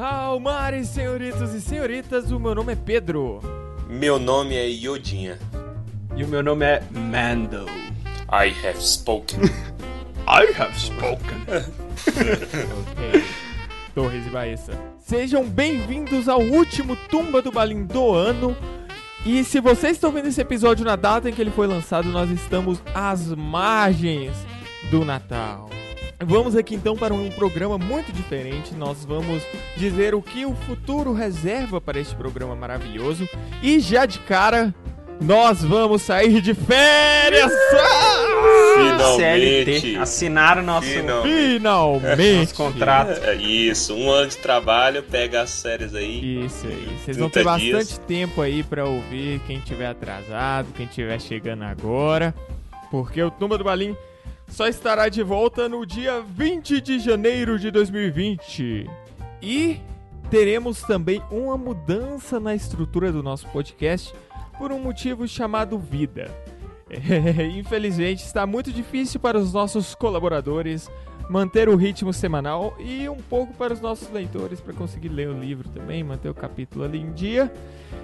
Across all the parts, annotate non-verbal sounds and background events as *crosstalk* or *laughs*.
Almares, senhoritos e senhoritas, o meu nome é Pedro. Meu nome é Yodinha. E o meu nome é Mando. I have spoken. *laughs* I have spoken. *laughs* ok. Torres e Baessa. Sejam bem-vindos ao último Tumba do Balim do ano. E se vocês estão vendo esse episódio na data em que ele foi lançado, nós estamos às margens do Natal. Vamos aqui então para um programa muito diferente. Nós vamos dizer o que o futuro reserva para este programa maravilhoso. E já de cara, nós vamos sair de férias! Finalmente! CLT. Assinaram nosso, Finalmente. nosso Finalmente! contrato. É isso, um ano de trabalho, pega as séries aí. Isso aí. Vocês vão ter 30 bastante dias. tempo aí pra ouvir quem tiver atrasado, quem tiver chegando agora. Porque o Tumba do Balim só estará de volta no dia 20 de janeiro de 2020. E teremos também uma mudança na estrutura do nosso podcast por um motivo chamado vida. É, *laughs* infelizmente está muito difícil para os nossos colaboradores manter o ritmo semanal e um pouco para os nossos leitores para conseguir ler o livro também, manter o capítulo ali em dia.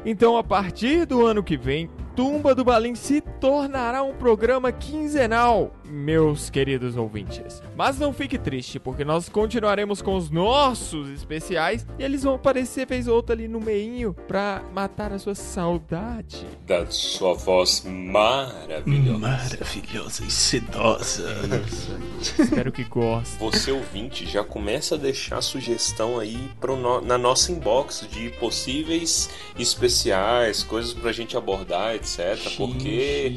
Então, a partir do ano que vem, Tumba do Balim se tornará um programa quinzenal, meus queridos ouvintes. Mas não fique triste, porque nós continuaremos com os nossos especiais e eles vão aparecer vez ou outra ali no meinho para matar a sua saudade. Da sua voz maravilhosa. Maravilhosa e sedosa. Espero que gostem. Você ouvinte já começa a deixar sugestão aí pro no- na nossa inbox de possíveis especiais, coisas pra gente abordar, etc. Porque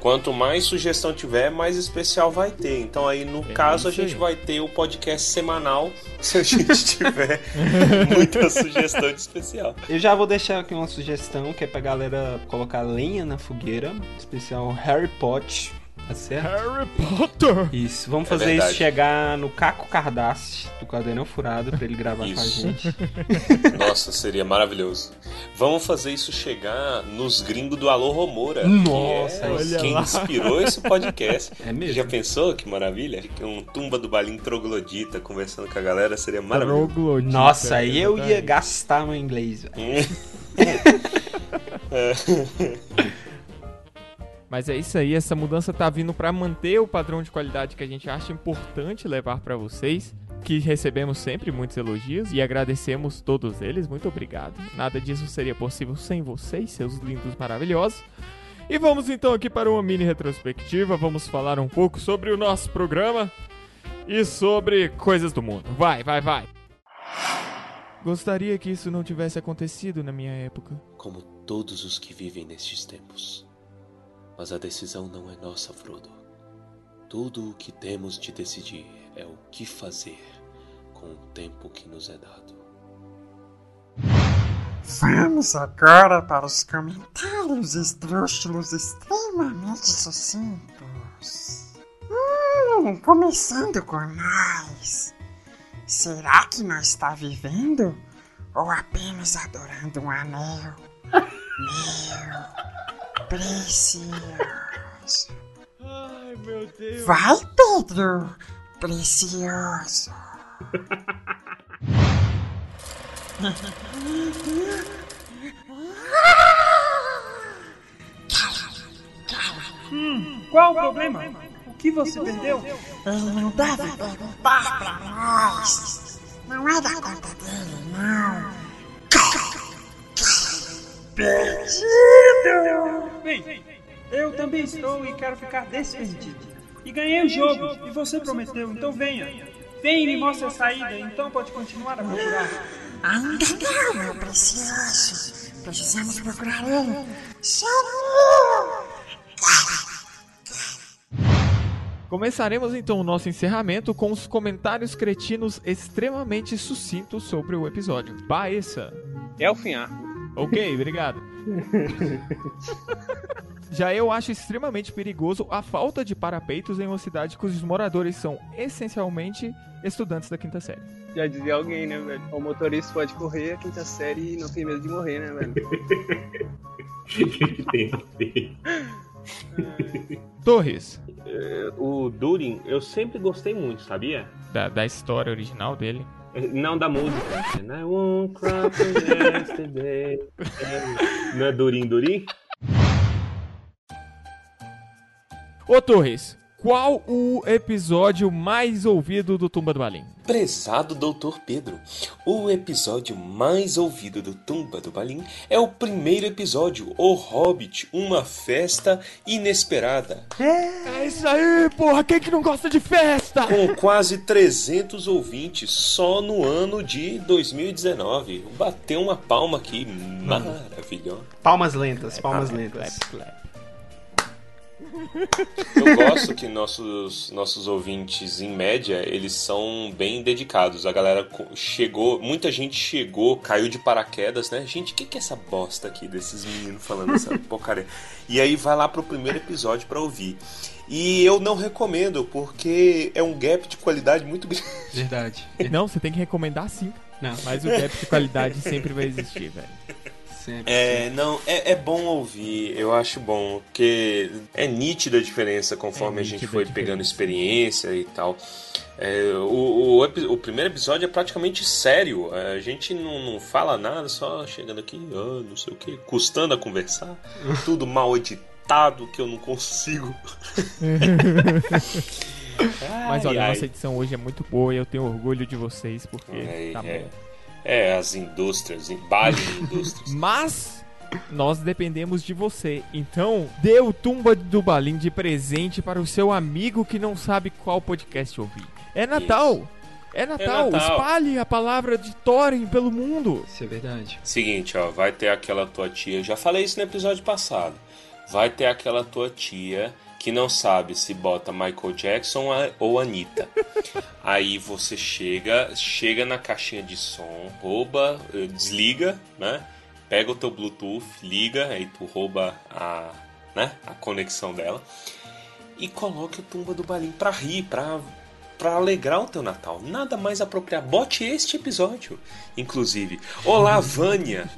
quanto mais sugestão tiver, mais especial vai ter. Então aí no É caso a gente aí. vai ter o podcast semanal *laughs* se a gente tiver *laughs* muita *laughs* sugestão de especial. Eu já vou deixar aqui uma sugestão que é pra galera colocar lenha na fogueira. Especial Harry Potter. Tá certo? Harry Potter! Isso, vamos É fazer verdade. isso chegar no Caco Cardassi, do Quadrão Furado, pra ele gravar com a Isso. gente. *laughs* Nossa, seria maravilhoso. Vamos fazer isso chegar nos gringos do Alô Romora. Nossa, que é olha quem lá. inspirou esse podcast. *laughs* É mesmo? Já pensou que maravilha? Um tumba do balim troglodita conversando com a galera seria maravilhoso. Troglodita, Nossa, aí eu exatamente. ia gastar meu inglês. *laughs* Mas é isso aí, essa mudança tá vindo pra manter o padrão de qualidade que a gente acha importante levar pra vocês, que recebemos sempre muitos elogios e agradecemos todos eles. Muito obrigado. Nada disso seria possível sem vocês, seus lindos maravilhosos. E vamos então aqui para uma mini retrospectiva, vamos falar um pouco sobre o nosso programa e sobre coisas do mundo. Vai, vai, vai. Gostaria que isso não tivesse acontecido na minha época. Como todos os que vivem nestes tempos. Mas a decisão não é nossa, Frodo. Tudo o que temos de decidir é o que fazer com o tempo que nos é dado. Vamos agora para os comentários esdrúxulos extremamente sucintos. Hum, começando com nós. Será que nós está vivendo ou apenas adorando um anel? *laughs* Meu precioso. Ai, meu Deus. Vai, Pedro, precioso. Qual o problema? O que você perdeu? Ele não deve perguntar pra nós. Não é da conta dele, não. Perdido! Bem, eu também estou e quero ficar desperdido. E ganhei o jogo, e você prometeu, então venha. Venha e me mostre a saída, então pode continuar a procurar. Ainda não, meu precioso. Precisamos procurar ele. Começaremos então o nosso encerramento com os comentários cretinos extremamente sucintos sobre o episódio. Baessa. Elfinhar. Ok, obrigado. *laughs* Já eu acho extremamente perigoso a falta de parapeitos em uma cidade cujos moradores são essencialmente estudantes da quinta série. Já dizia alguém, né, velho? O motorista pode correr a quinta série e não tem medo de morrer, né, velho? *laughs* Torres, O Durin, eu sempre gostei muito, sabia? da, da história original dele. Não da música. And I won't cry yesterday. Não é Durim Durim? Ô Torres, qual o episódio mais ouvido do Tumba do Balim? Prezado Doutor Pedro, o episódio mais ouvido do Tumba do Balim é o primeiro episódio, O Hobbit, uma festa inesperada. É isso aí, porra! Quem que não gosta de festa? Com quase 300 ouvintes só no ano de 2019. Bateu uma palma aqui, maravilhosa. Palmas lentas, palmas lentas. Eu gosto que nossos, nossos ouvintes, em média, eles são bem dedicados. A galera chegou, muita gente chegou, caiu de paraquedas, né? Gente, o que, que é essa bosta aqui desses meninos falando essa *laughs* porcaria? E aí vai lá pro primeiro episódio pra ouvir. E eu não recomendo, porque é um gap de qualidade muito grande. Verdade. Não, você tem que recomendar sim. Não, Mas o gap de qualidade sempre vai existir, *laughs* velho. Sempre. É, não, é, é bom ouvir, eu acho bom, porque é nítida a diferença conforme É a gente foi a pegando experiência e tal. É, o, o, o primeiro episódio é praticamente sério, a gente não, não fala nada, só chegando aqui, ah, não sei o que, custando a conversar, *laughs* tudo mal editado que eu não consigo. *laughs* *laughs* Mas Ai, olha, a ai. nossa edição hoje é muito boa e eu tenho orgulho de vocês porque É, tá é. bom. É, as indústrias, Bali Indústrias. *laughs* Mas nós dependemos de você. Então, dê o Tumba do Balim de presente para o seu amigo que não sabe qual podcast ouvir. É Natal! É Natal! Natal. Espalhe a palavra de Thorin pelo mundo! Isso é verdade. Seguinte, ó, vai ter aquela tua tia, já falei isso no episódio passado. Vai ter aquela tua tia que não sabe se bota Michael Jackson ou Anitta. *laughs* Aí você chega, chega na caixinha de som, rouba, eh, desliga, né? Pega o teu Bluetooth, liga, aí tu rouba a, né, a conexão dela e coloque o tumba do balim pra rir, pra para alegrar o teu Natal. Nada mais apropriado. Bote este episódio, inclusive. Olá, *laughs* Vânia.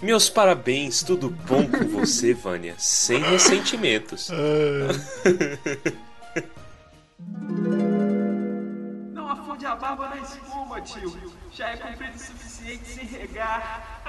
Meus parabéns, tudo bom com você, Vânia? Sem ressentimentos. *laughs* Não afunde a barba na espuma, tio. Já é comprido o suficiente sem regar.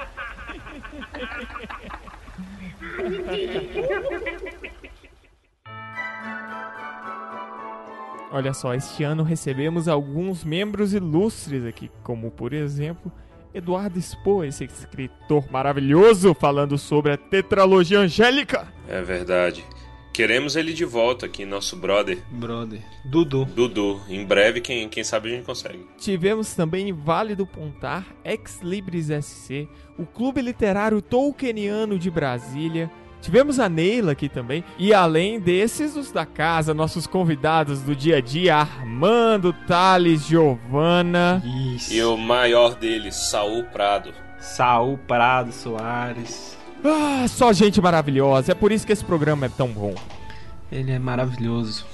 Olha só, este ano recebemos alguns membros ilustres aqui, como por exemplo, Eduardo Expo, esse escritor maravilhoso falando sobre a tetralogia angélica. É verdade. Queremos ele de volta aqui, nosso brother Brother. Dudu. Dudu. Em breve, quem, quem sabe a gente consegue. Tivemos também Vale do Pontar, Ex Libris SC, o Clube Literário Tolkieniano de Brasília. Tivemos a Neila aqui também. E além desses, os da casa, nossos convidados do dia a dia, Armando, Thales, Giovana. Isso. E o maior deles, Saul Prado. Saul Prado Soares. Ah, só gente maravilhosa. É por isso que esse programa é tão bom. Ele é maravilhoso.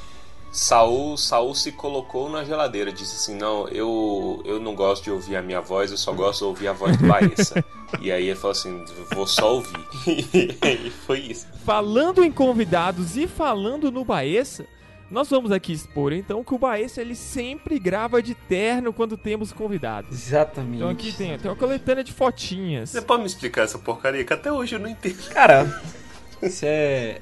Saul, Saul se colocou na geladeira, disse assim: Não, eu, eu não gosto de ouvir a minha voz, eu só gosto de ouvir a voz do Baessa. *laughs* e aí ele falou assim: Vou só ouvir. *laughs* e foi isso. Falando em convidados e falando no Baessa, nós vamos aqui expor então que o Baessa ele sempre grava de terno quando temos convidados. Exatamente. Então aqui tem, tem uma coletânea de fotinhas. Você pode me explicar essa porcaria? Que até hoje eu não entendo. Cara, *laughs* isso é.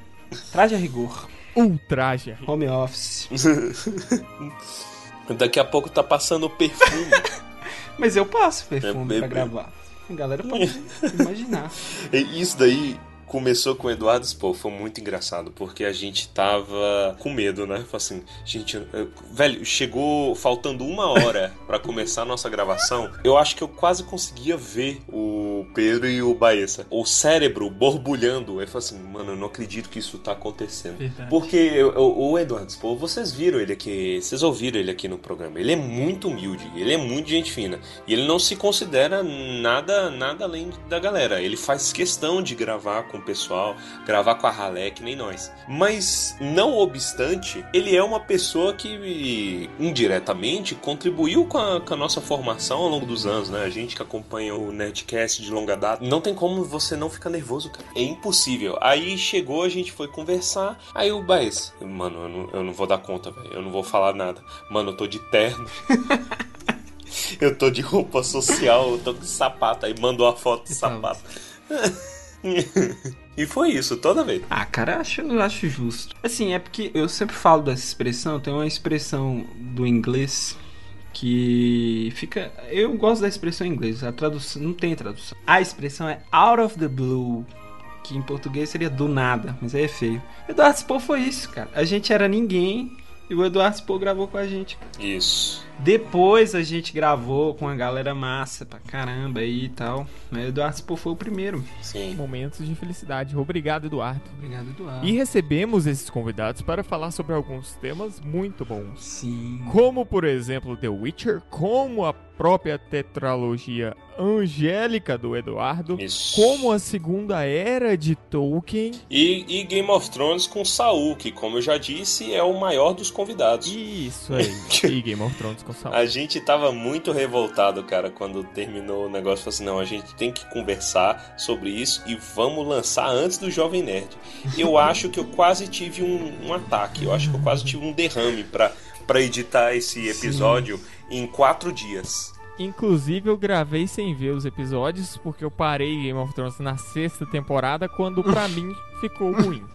Traje a rigor. Ultraje. Home office. *laughs* Daqui a pouco tá passando perfume. *laughs* Mas eu passo perfume É, pra gravar. A galera pode *laughs* imaginar. E Isso daí começou com o Eduardo Spor, foi muito engraçado, porque a gente tava com medo, né? Falei assim, gente, eu- velho, chegou faltando uma hora *laughs* pra começar a nossa gravação. Eu acho que eu quase conseguia ver o Pedro e o Baessa. O cérebro borbulhando. Eu falei assim, mano, eu não acredito que isso tá acontecendo. Verdade. Porque eu- eu- o Eduardo Spor, vocês viram ele aqui, vocês ouviram ele aqui no programa. Ele é muito humilde, ele é muito gente fina. E ele não se considera nada, nada além da galera. Ele faz questão de gravar com pessoal, gravar com a ralé, que nem nós. Mas, não obstante, ele é uma pessoa que indiretamente contribuiu com a, com a nossa formação ao longo dos anos, né? A gente que acompanha o Nerdcast de longa data, não tem como você não ficar nervoso, cara. É impossível. Aí chegou, a gente foi conversar, aí o Baez, mano, eu não, eu não vou dar conta, velho. Eu não vou falar nada. Mano, eu tô de terno. *laughs* Eu tô de roupa social, eu tô com sapato. Aí mandou a foto Exato. sapato. *laughs* *laughs* e foi isso, toda vez. Ah, cara, eu acho, eu acho justo. Assim, é porque eu sempre falo dessa expressão, tem uma expressão do inglês que fica. Eu gosto da expressão em inglês, a tradução não tem tradução. A expressão é out of the blue, que em português seria do nada, mas aí é feio. Eduardo Spoh foi isso, cara. A gente era ninguém e o Eduardo Spoh gravou com a gente. Isso. Depois a gente gravou com a galera massa pra caramba aí e tal. Mas o Eduardo Spoh foi o primeiro. Sim. Momentos de felicidade. Obrigado, Eduardo. Obrigado, Eduardo. E recebemos esses convidados para falar sobre alguns temas muito bons. Sim. Como, por exemplo, The Witcher, como a própria tetralogia angélica do Eduardo, Isso. como a segunda era de Tolkien. E, e Game of Thrones com Saul, que, como eu já disse, é o maior dos convidados. Isso aí. *laughs* e Game of Thrones com Saul. A gente tava muito revoltado, cara, quando terminou o negócio. Falou assim: não, a gente tem que conversar sobre isso e vamos lançar antes do Jovem Nerd. Eu *laughs* acho que eu quase tive um, um ataque, eu acho que eu quase tive um derrame pra editar esse episódio em quatro dias. Inclusive, eu gravei sem ver os episódios, porque eu parei Game of Thrones na sexta temporada, quando pra mim ficou ruim. *laughs*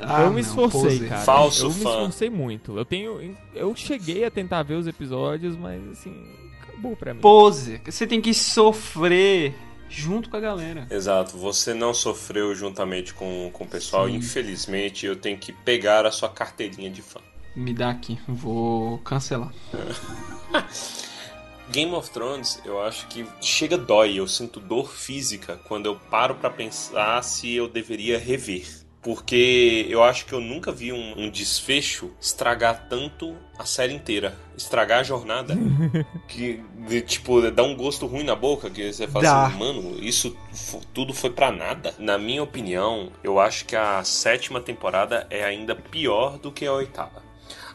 Ah, eu não, me esforcei, poser. cara. Falso eu me fã. esforcei muito. Eu tenho. Eu cheguei a tentar ver os episódios, mas assim, acabou pra mim. Pose. Você tem que sofrer junto com a galera. Exato, você não sofreu juntamente com, com o pessoal. Sim. Infelizmente, eu tenho que pegar a sua carteirinha de fã. Me dá aqui, vou cancelar. *laughs* Game of Thrones, eu acho que chega dói, eu sinto dor física quando eu paro pra pensar se eu deveria rever. Porque eu acho que eu nunca vi um, um desfecho estragar tanto a série inteira. Estragar a jornada. *laughs* que, de, tipo, dá um gosto ruim na boca, que você fala Dá. assim, mano, isso tudo foi pra nada. Na minha opinião, eu acho que a sétima temporada é ainda pior do que a oitava.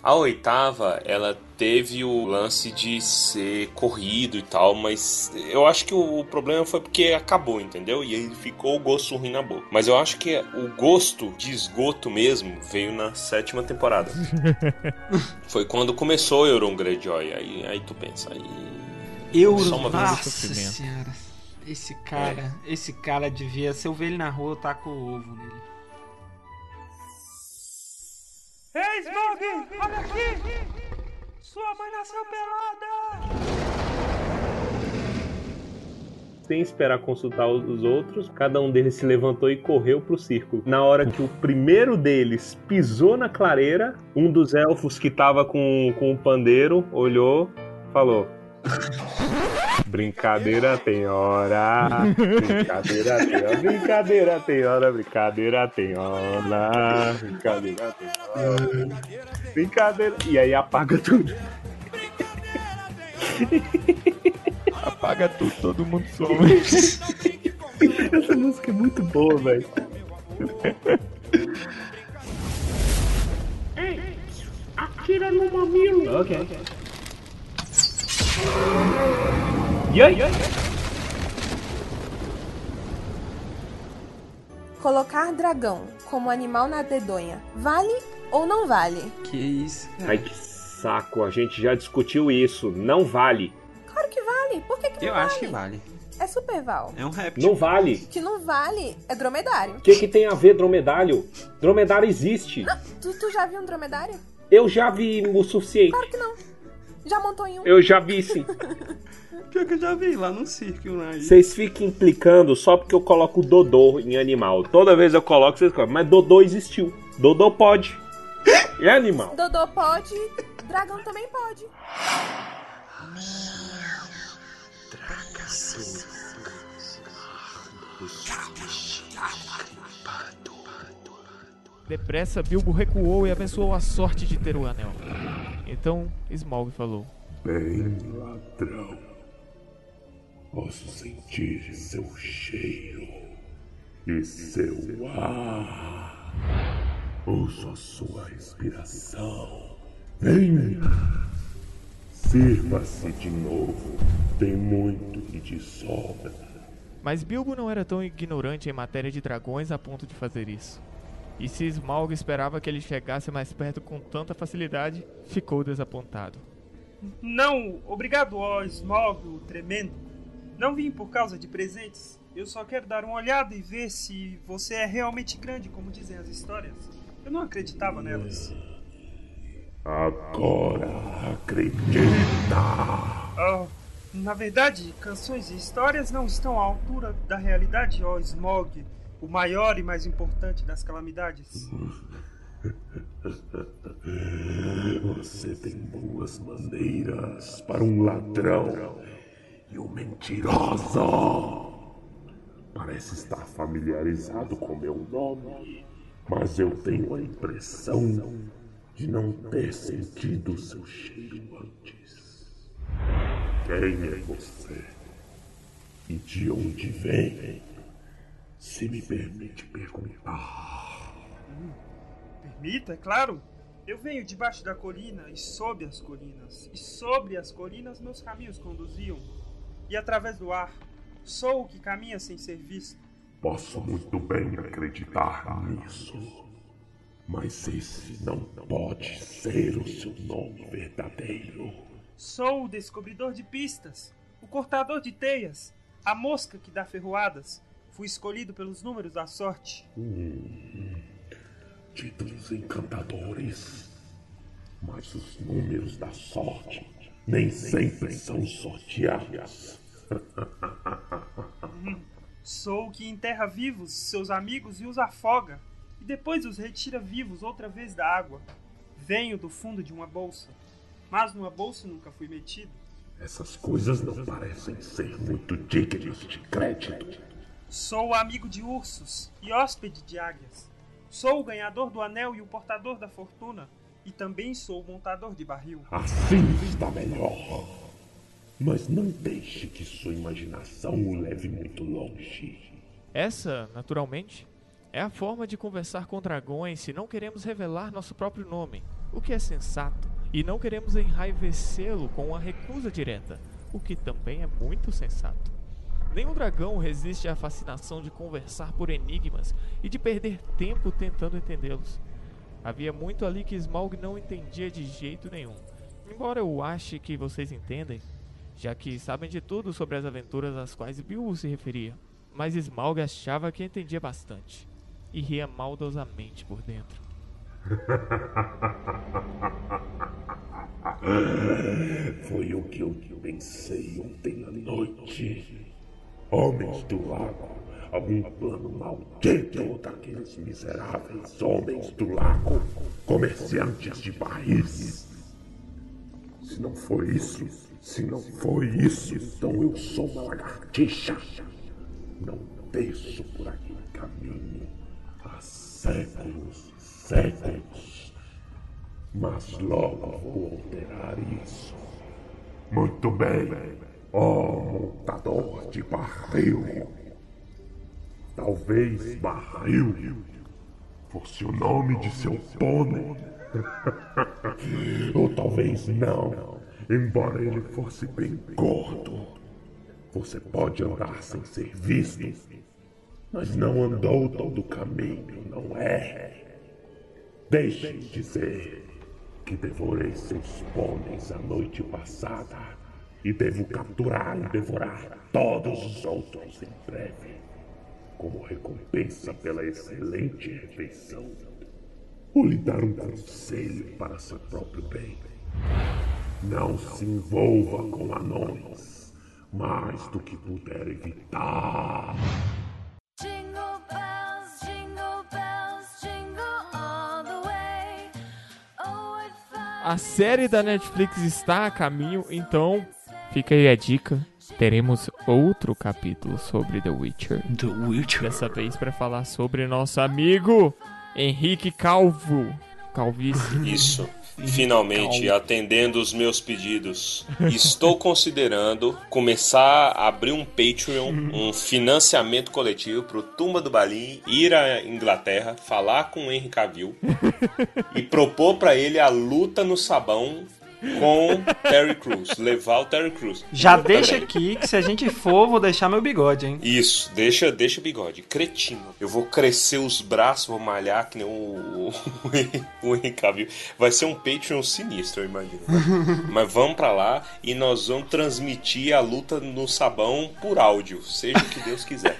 A oitava, ela teve o lance de ser corrido e tal, mas eu acho que o problema foi porque acabou, entendeu? E aí ficou o gosto ruim na boca. Mas eu acho que o gosto de esgoto mesmo veio na sétima temporada. *laughs* foi quando começou Euron Greyjoy. Aí, aí tu pensa, aí. Eu, Só uma nossa senhora. Esse cara, esse cara devia, se eu ver ele na rua, eu taco o ovo nele. Ei, Smog! Olha aqui! Sua mãe nasceu pelada! Sem esperar consultar os os outros, cada um deles se levantou e correu pro círculo. Na hora que o primeiro deles pisou na clareira, um dos elfos que tava com, com o pandeiro olhou, falou: Brincadeira tem hora, brincadeira tem hora, brincadeira tem hora, brincadeira tem hora, brincadeira tem hora, brincadeira. E aí apaga tudo. Apaga tudo, todo mundo some. Essa música é muito boa, velho. Atira no mamilo. Ok. E aí? Colocar dragão como animal na dedonha vale ou não vale? Que isso. Ai, que saco. A gente já discutiu isso. Não vale. Claro que vale. Por que, que não Eu vale? acho que vale. É super val. É um réptil. Não vale. Que não vale é dromedário. O que, que tem a ver dromedário? Dromedário existe. Tu, tu já viu um dromedário? Eu já vi o suficiente. Claro que não. Já montou em um? Eu já vi sim. Pior que eu já vi lá no circo, né? Vocês ficam implicando só porque eu coloco Dodô em animal. Toda vez eu coloco, vocês colocam. Mas Dodô existiu. Dodô pode. É animal. Dodô pode, dragão também pode. Depressa, Bilbo recuou e abençoou a sorte de ter o anel. Então, Smaug falou: Bem, ladrão. Posso sentir seu cheiro e seu ar. Ouço a sua respiração. Venha. Sirva-se de novo. Tem muito que te sobra. Mas Bilbo não era tão ignorante em matéria de dragões a ponto de fazer isso. E se Smaug esperava que ele chegasse mais perto com tanta facilidade, ficou desapontado. Não, obrigado, ó Smog, o tremendo. Não vim por causa de presentes. Eu só quero dar uma olhada e ver se você é realmente grande, como dizem as histórias. Eu não acreditava nelas. Agora acredita! Oh, na verdade, canções e histórias não estão à altura da realidade, ó Smog, o maior e mais importante das calamidades. Você tem boas maneiras para um ladrão e um mentiroso. Parece estar familiarizado com meu nome, mas eu tenho a impressão de não ter sentido seu cheiro antes. Quem é você? E de onde vem? Se me permite perguntar. Permita, é claro. Eu venho debaixo da colina e sob as colinas, e sobre as colinas meus caminhos conduziam, e através do ar sou o que caminha sem ser visto. Posso muito bem acreditar nisso. Mas esse não pode ser o seu nome verdadeiro. Sou o descobridor de pistas, o cortador de teias, a mosca que dá ferroadas. Fui escolhido pelos números da sorte. Hum, títulos encantadores. Mas os números da sorte nem sempre são sorteados. *laughs* Sou o que enterra vivos seus amigos e os afoga, e depois os retira vivos outra vez da água. Venho do fundo de uma bolsa, mas numa bolsa nunca fui metido. Essas coisas não parecem ser muito dignas de crédito. Sou amigo de ursos e hóspede de águias. Sou o ganhador do anel e o portador da fortuna, e também sou o montador de barril. Assim está melhor. Mas não deixe que sua imaginação o leve muito longe. Essa, naturalmente, é a forma de conversar com dragões se não queremos revelar nosso próprio nome, o que é sensato, e não queremos enraivecê-lo com uma recusa direta, o que também é muito sensato. Nenhum dragão resiste à fascinação de conversar por enigmas e de perder tempo tentando entendê-los. Havia muito ali que Smaug não entendia de jeito nenhum. Embora eu ache que vocês entendem, já que sabem de tudo sobre as aventuras às quais Bilbo se referia. Mas Smaug achava que entendia bastante, e ria maldosamente por dentro. *laughs* Foi o que eu pensei ontem à noite. Homens do lago, algum plano maldito daqueles miseráveis homens do lago, comerciantes de barris. Se não foi isso, se não foi isso, então eu sou uma lagartixa. Não desço por aquele caminho há séculos, séculos. Mas logo vou alterar isso. Muito bem, ó montador de barril. Talvez barril fosse o nome de seu pônei. *laughs* Ou talvez não, embora ele fosse bem gordo. Você pode andar sem ser visto, mas não andou todo o caminho, não é? Deixe dizer que devorei seus pôneis a noite passada e devo capturar e devorar todos os outros em breve, como recompensa pela excelente refeição. Ou lhe dar um conselho para seu próprio bem. Não se envolva com anões mais do que puder evitar. Oh, A série da Netflix está a caminho, então fica aí a dica. Teremos outro capítulo sobre The Witcher. The Witcher. Dessa vez para falar sobre nosso amigo Henrique Calvo. Calvície. *laughs* Isso. Finalmente, atendendo os meus pedidos, estou considerando começar a abrir um Patreon, um financiamento coletivo pro Tumba do Balim ir à Inglaterra, falar com o Henry Cavill *laughs* e propor pra ele a luta no sabão com Terry Crews. Levar o Terry Crews. Já deixa aqui que se a gente for, vou deixar meu bigode, hein? Isso, deixa, deixa o bigode. Cretino. Eu vou crescer os braços, vou malhar que nem o, o, *laughs* o Cavill. Vai ser um Patreon sinistro, eu imagino. *laughs* Mas vamos pra lá e nós vamos transmitir a luta no sabão por áudio, seja o que Deus quiser.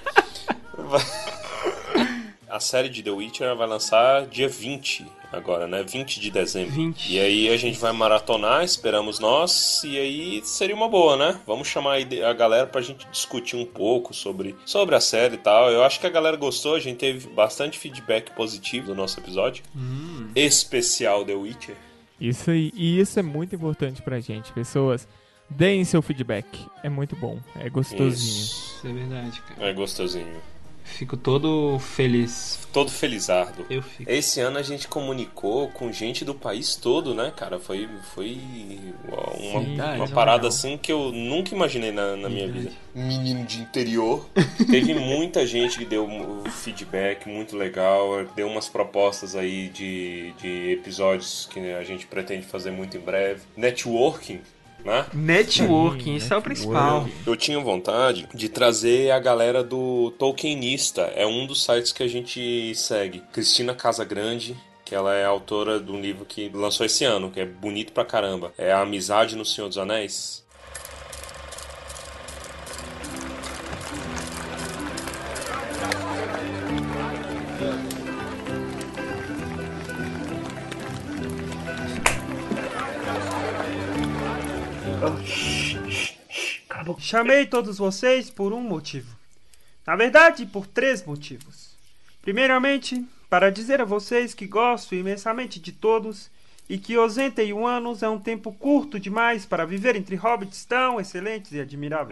Vai- *laughs* A série de The Witcher vai lançar dia 20 agora, né? 20 de dezembro. 20. E aí a gente vai maratonar, esperamos nós, e aí seria uma boa, né? Vamos chamar a galera pra gente discutir um pouco sobre, sobre a série e tal. Eu acho que a galera gostou, a gente teve bastante feedback positivo do nosso episódio. Especial The Witcher. Isso aí, e isso é muito importante pra gente. Pessoas, deem seu feedback. É muito bom, é gostosinho. Isso. Isso é verdade, cara. É gostosinho. Fico todo feliz. Todo felizardo. Eu fico. Esse ano a gente comunicou com gente do país todo, né, cara? Foi, foi uma, Sim, uma é parada assim que eu nunca imaginei na, na minha vida. Menino de interior. Teve muita gente que deu feedback muito legal, deu umas propostas aí de, de episódios que a gente pretende fazer muito em breve. Networking. Né? Networking, isso é o principal. Eu tinha vontade de trazer a galera do Tolkienista. É um dos sites que a gente segue. Cristina Casagrande, que ela é autora de um livro que lançou esse ano, que é bonito pra caramba. É A Amizade no Senhor dos Anéis. Chamei todos vocês por um motivo. Na verdade, por três motivos. Primeiramente, para dizer a vocês que gosto imensamente de todos e que 81 anos é um tempo curto demais para viver entre hobbits tão excelentes e admiráveis.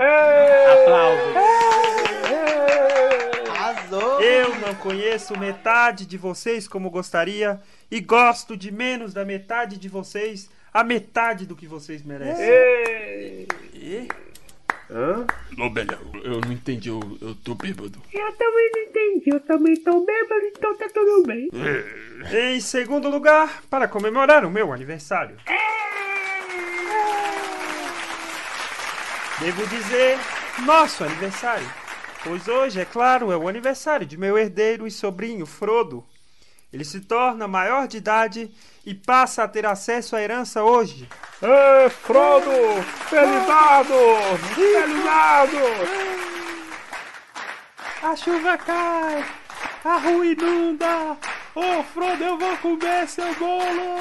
Arrasou! Eu não conheço metade de vocês como gostaria e gosto de menos da metade de vocês a metade do que vocês merecem. E? Hã? Ô, eu não entendi, eu, eu tô bêbado. Eu também não entendi, eu também tô bêbado, então tá tudo bem. Em segundo lugar, para comemorar o meu aniversário. Devo dizer, nosso aniversário. Pois hoje, é claro, é o aniversário de meu herdeiro e sobrinho, Frodo. Ele se torna maior de idade e passa a ter acesso à herança hoje. Ê, Frodo! Felizado! Felizado! A chuva cai, a rua inunda. Ô Frodo, eu vou comer seu bolo.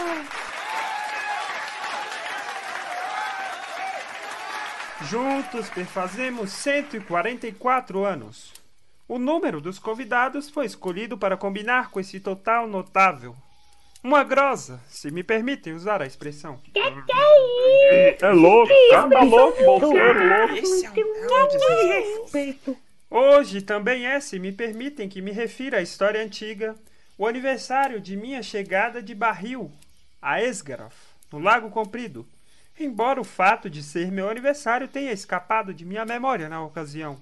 Juntos perfazemos 144 anos. O número dos convidados foi escolhido para combinar com esse total notável. Uma grosa, se me permitem usar a expressão. É louco, cara tá louco, bolseiro louco. Esse é um Respeito. Hoje também é, se me permitem que me refira à história antiga, o aniversário de minha chegada de barril a Esgaroth, no Lago Comprido, embora o fato de ser meu aniversário tenha escapado de minha memória na ocasião.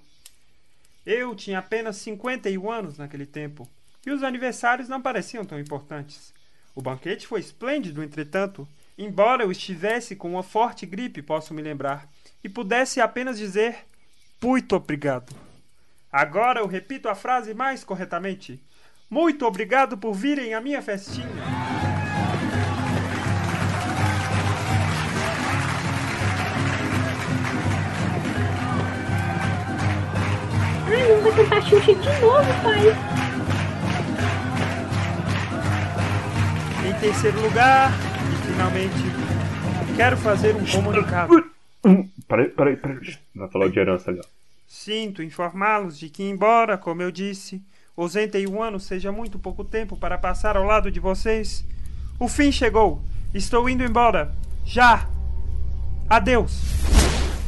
Eu tinha apenas 51 anos naquele tempo, e os aniversários não pareciam tão importantes. O banquete foi esplêndido, entretanto, embora eu estivesse com uma forte gripe, posso me lembrar, e pudesse apenas dizer muito obrigado. Agora eu repito a frase mais corretamente. Muito obrigado por virem à minha festinha. Ai, vou cantar Xuxa de novo, pai. Em terceiro lugar, e finalmente, quero fazer um comunicado. Peraí, peraí, peraí. Vai falar de herança ali, ó. Sinto informá-los de que, embora, como eu disse, 81 anos seja muito pouco tempo para passar ao lado de vocês, o fim chegou. Estou indo embora. Já. Adeus.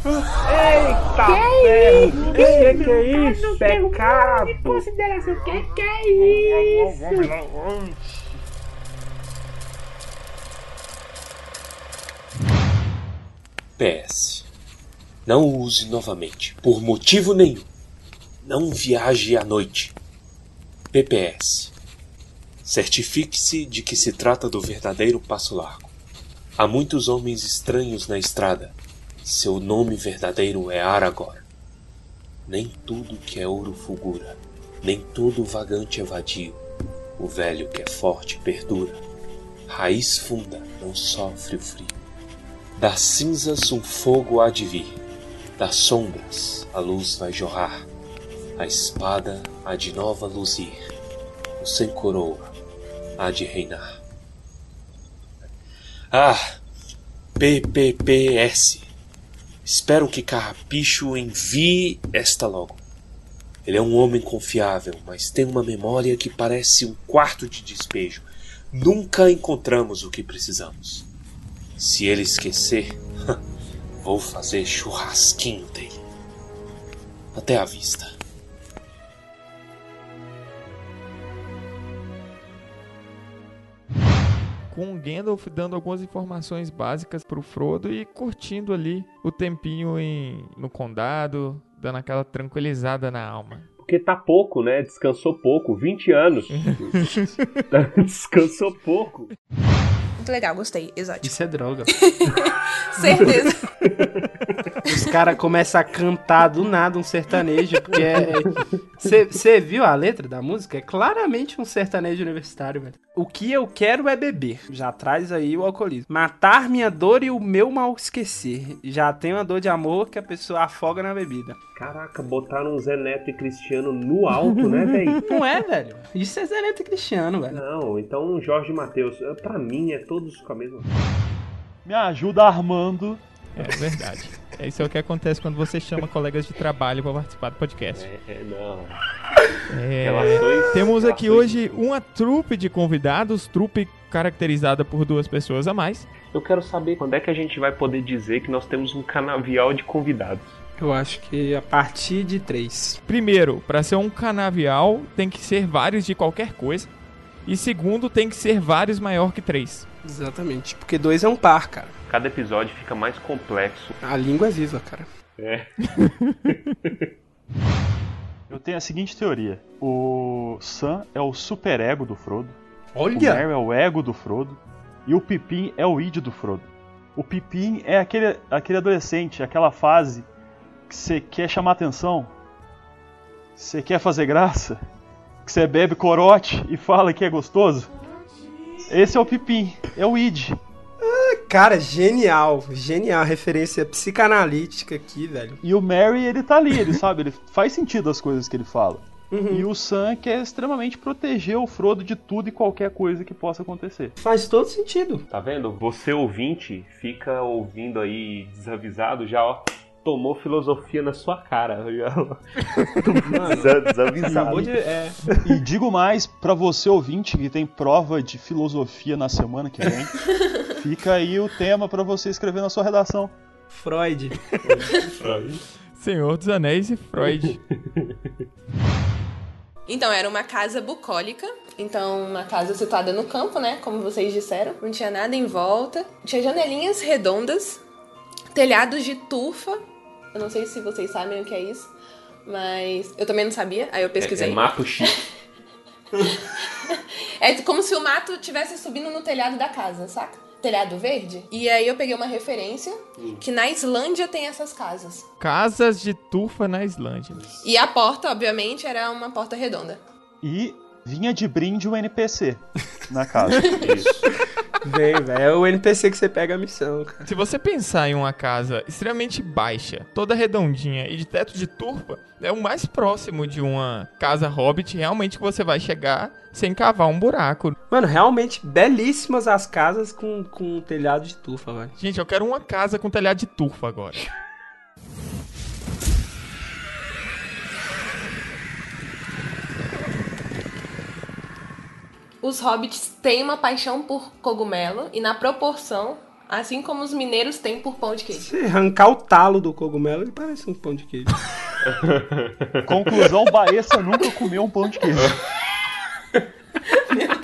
Eita, Que ferro! isso? Que que é isso? Pecado! consideração. Que que é isso? PS. Não o use novamente, por motivo nenhum. Não viaje à noite. PPS. Certifique-se de que se trata do verdadeiro passo largo. Há muitos homens estranhos na estrada. Seu nome verdadeiro é Aragorn. Nem tudo que é ouro fulgura, nem todo vagante é vadio. O velho que é forte perdura. Raiz funda não sofre o frio. Das cinzas um fogo há de vir, das sombras a luz vai jorrar. A espada há de nova luzir, o sem coroa há de reinar. Ah, PPPS. Espero que Carrapicho envie esta logo. Ele é um homem confiável, mas tem uma memória que parece um quarto de despejo. Nunca encontramos o que precisamos. Se ele esquecer, *laughs* vou fazer churrasquinho dele. Até a vista. Com o Gandalf dando algumas informações básicas pro Frodo e curtindo ali o tempinho em, no condado, dando aquela tranquilizada na alma. Porque tá pouco, né? Descansou pouco, 20 anos. *laughs* *laughs* Descansou pouco. Muito legal, gostei. Exótico. Isso é droga. *laughs* Certeza. *laughs* Os caras começam a cantar do nada um sertanejo, porque é. Você viu a letra da música? É claramente um sertanejo universitário, velho. O que eu quero é beber. Já traz aí o alcoolismo. Matar minha dor e o meu mal esquecer. Já tem uma dor de amor que a pessoa afoga na bebida. Caraca, botaram um Zé Neto e Cristiano no alto, né, velho? Não é, velho? Isso é Zé Neto e Cristiano, velho. Não, então Jorge Matheus. Pra mim é todos com a mesma. Me ajuda, Armando. É verdade. Isso é o que acontece quando você chama colegas de trabalho para participar do podcast. É, é não. É, Relações- temos aqui relações- hoje uma trupe de convidados, trupe caracterizada por duas pessoas a mais. Eu quero saber quando é que a gente vai poder dizer que nós temos um canavial de convidados. Eu acho que a partir de três. Primeiro, para ser um canavial, tem que ser vários de qualquer coisa. E segundo, tem que ser vários maior que três. Exatamente. Porque dois é um par, cara. Cada episódio fica mais complexo. A língua é viva, cara. É. *laughs* Eu tenho a seguinte teoria: o Sam é o superego do Frodo. Olha! O Merry é o ego do Frodo. E o Pippin é o id do Frodo. O Pippin é aquele, aquele adolescente, aquela fase que você quer chamar atenção, você quer fazer graça, que você bebe corote e fala que é gostoso. Esse é o Pippin, é o id. Cara, genial. Genial. Referência psicanalítica aqui, velho. E o Mary, ele tá ali, ele sabe, ele faz sentido as coisas que ele fala. Uhum. E o Sam quer extremamente proteger o Frodo de tudo e qualquer coisa que possa acontecer. Faz todo sentido. Tá vendo? Você ouvinte fica ouvindo aí desavisado já, ó. Tomou filosofia na sua cara. Desavisado. Acabou de. É. E digo mais, pra você ouvinte que tem prova de filosofia na semana que vem, *laughs* fica aí o tema pra você escrever na sua redação. Freud. Senhor dos Anéis e Freud. *laughs* Então, era uma casa bucólica. Então, uma casa situada no campo, né? Como vocês disseram. Não tinha nada em volta. Tinha janelinhas redondas. Telhados de tufa. Eu não sei se vocês sabem o que é isso. Mas eu também não sabia. Aí eu É, pesquisei. é mato chique. *laughs* É como se o mato tivesse subindo no telhado da casa, saca? Telhado verde. E aí eu peguei uma referência que na Islândia tem essas casas. Casas de tufa na Islândia. E a porta, obviamente, era uma porta redonda. E vinha de brinde o NPC na casa. *laughs* Isso. Vem, velho. É o NPC que você pega a missão, cara. Se você pensar em uma casa extremamente baixa, toda redondinha e de teto de turfa, é o mais próximo de uma casa hobbit realmente que você vai chegar sem cavar um buraco. Mano, realmente belíssimas as casas com, com telhado de tufa, velho. Gente, eu quero uma casa com telhado de turfa agora. Os hobbits têm uma paixão por cogumelo e na proporção, assim como os mineiros têm por pão de queijo. Se arrancar o talo do cogumelo, ele parece um pão de queijo. Conclusão, Baessa nunca comeu um pão de queijo. *laughs*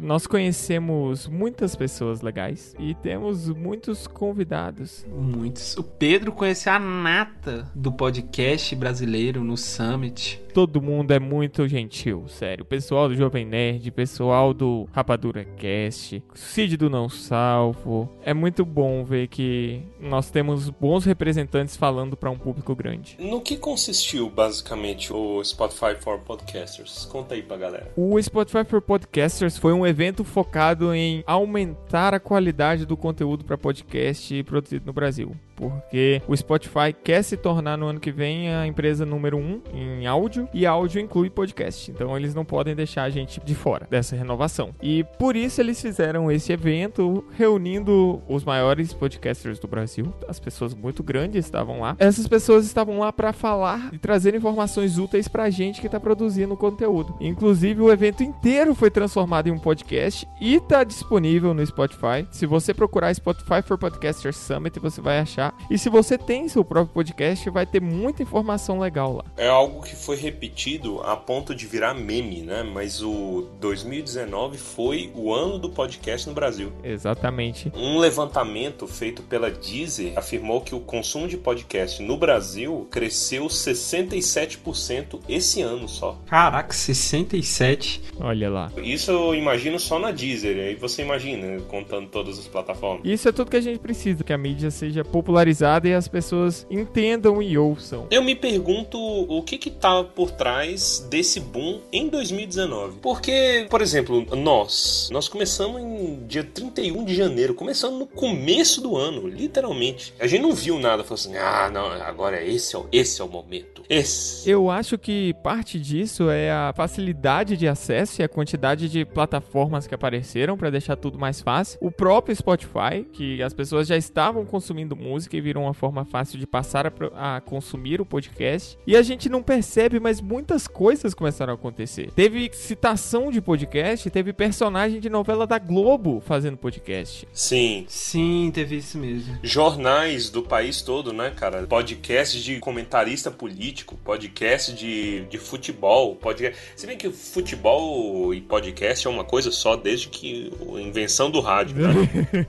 nós conhecemos muitas pessoas legais e temos muitos convidados. Muitos. O Pedro conheceu a nata do podcast brasileiro no Summit. Todo mundo é muito gentil, sério. Pessoal do Jovem Nerd, pessoal do Rapadura Cast, Cid do Não Salvo. É muito bom ver que nós temos bons representantes falando para um público grande. No que consistiu basicamente o Spotify for Podcasters? Conta aí pra galera. O Spotify for Podcasters foi um evento focado em aumentar a qualidade do conteúdo para podcast produzido no Brasil. Porque o Spotify quer se tornar no ano que vem a empresa número um em áudio e áudio inclui podcast. Então eles não podem deixar a gente de fora dessa renovação. E por isso eles fizeram esse evento reunindo os maiores podcasters do Brasil. As pessoas muito grandes estavam lá. Essas pessoas estavam lá para falar e trazer informações úteis pra gente que tá produzindo conteúdo. Inclusive o evento inteiro foi transformado em um podcast e tá disponível no Spotify. Se você procurar Spotify for Podcasters Summit, você vai achar. E se você tem seu próprio podcast, vai ter muita informação legal lá. É algo que foi repetido a ponto de virar meme, né? Mas o 2019 foi o ano do podcast no Brasil. Exatamente. Um levantamento feito pela Deezer afirmou que o consumo de podcast no Brasil cresceu 67% esse ano só. Caraca, 67. Olha lá. Isso eu imagino só na Deezer, aí você imagina, contando todas as plataformas. Isso é tudo que a gente precisa, que a mídia seja popularizada e as pessoas entendam e ouçam. Eu me pergunto o que que tá por trás desse boom em 2019. Porque, por exemplo, nós, nós começamos em dia 31 de janeiro, começando no começo do ano, literalmente. A gente não viu nada, falou assim: "Ah, não, agora esse é esse é o momento". Esse. Eu acho que parte disso é a facilidade de acesso e a quantidade de plataformas que apareceram para deixar tudo mais fácil. O próprio Spotify, que as pessoas já estavam consumindo música e viram uma forma fácil de passar a, a consumir o podcast. E a gente não percebe, mas muitas coisas começaram a acontecer. Teve citação de podcast, teve personagem de novela da Globo fazendo podcast. Sim. Sim, teve isso mesmo. Jornais do país todo, né, cara? Podcast de comentarista político, podcast de, de futebol, podcast. Se bem que futebol e podcast é uma coisa só desde que a invenção do rádio, cara.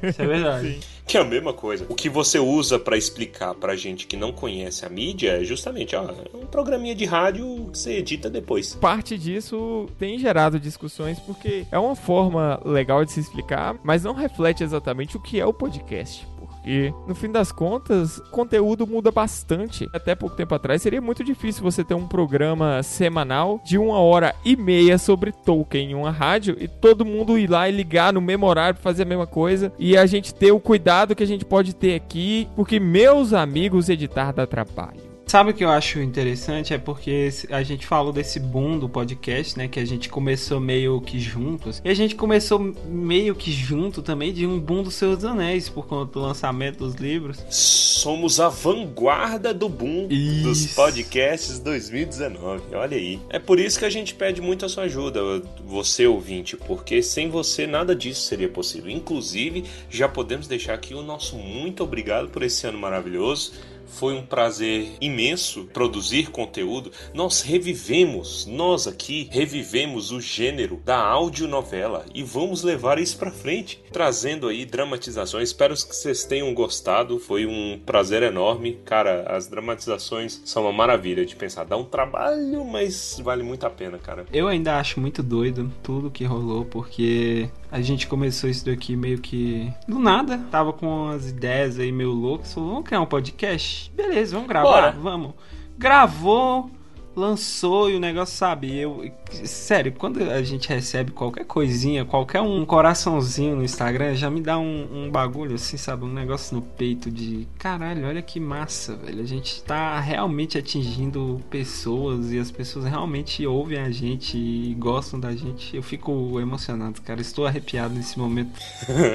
*laughs* Isso é verdade. Que é a mesma coisa. O que você usa pra explicar pra gente que não conhece a mídia é justamente, ó, é um programinha de rádio que você edita depois. Parte disso tem gerado discussões porque é uma forma legal de se explicar, mas não reflete exatamente o que é o podcast. Porque, no fim das contas, o conteúdo muda bastante. Até pouco tempo atrás seria muito difícil você ter um programa semanal de uma hora e meia sobre Tolkien em uma rádio e todo mundo ir lá e ligar no mesmo horário pra fazer a mesma coisa e a gente ter o cuidado que a gente pode ter aqui, porque meus amigos editar dá trabalho. Sabe o que eu acho interessante? É porque a gente falou desse boom do podcast, né? Que a gente começou meio que juntos. E a gente começou meio que junto também de um boom dos Seus Anéis, por conta do lançamento dos livros. Somos a vanguarda do boom dos Isso. podcasts 2019. Olha aí. É por isso que a gente pede muito a sua ajuda, você ouvinte, porque sem você nada disso seria possível. Inclusive, já podemos deixar aqui o nosso muito obrigado por esse ano maravilhoso. Foi um prazer imenso produzir conteúdo. Nós revivemos, nós aqui revivemos o gênero da audionovela e vamos levar isso pra frente, trazendo aí dramatizações. Espero que vocês tenham gostado. Foi um prazer enorme. Cara, as dramatizações são uma maravilha de pensar. Dá um trabalho, mas vale muito a pena, cara. Eu ainda acho muito doido tudo que rolou, porque a gente começou isso daqui meio que do nada. Tava com umas ideias aí meio loucas. Falou, vamos criar um podcast? Beleza, vamos gravar, Bora. vamos. Gravou, lançou e o negócio, sabe? Eu, sério, quando a gente recebe qualquer coisinha, qualquer um coraçãozinho no Instagram, já me dá um, um bagulho assim, sabe? Um negócio no peito de caralho, olha que massa, velho. A gente tá realmente atingindo pessoas e as pessoas realmente ouvem a gente e gostam da gente. Eu fico emocionado, cara. Estou arrepiado nesse momento.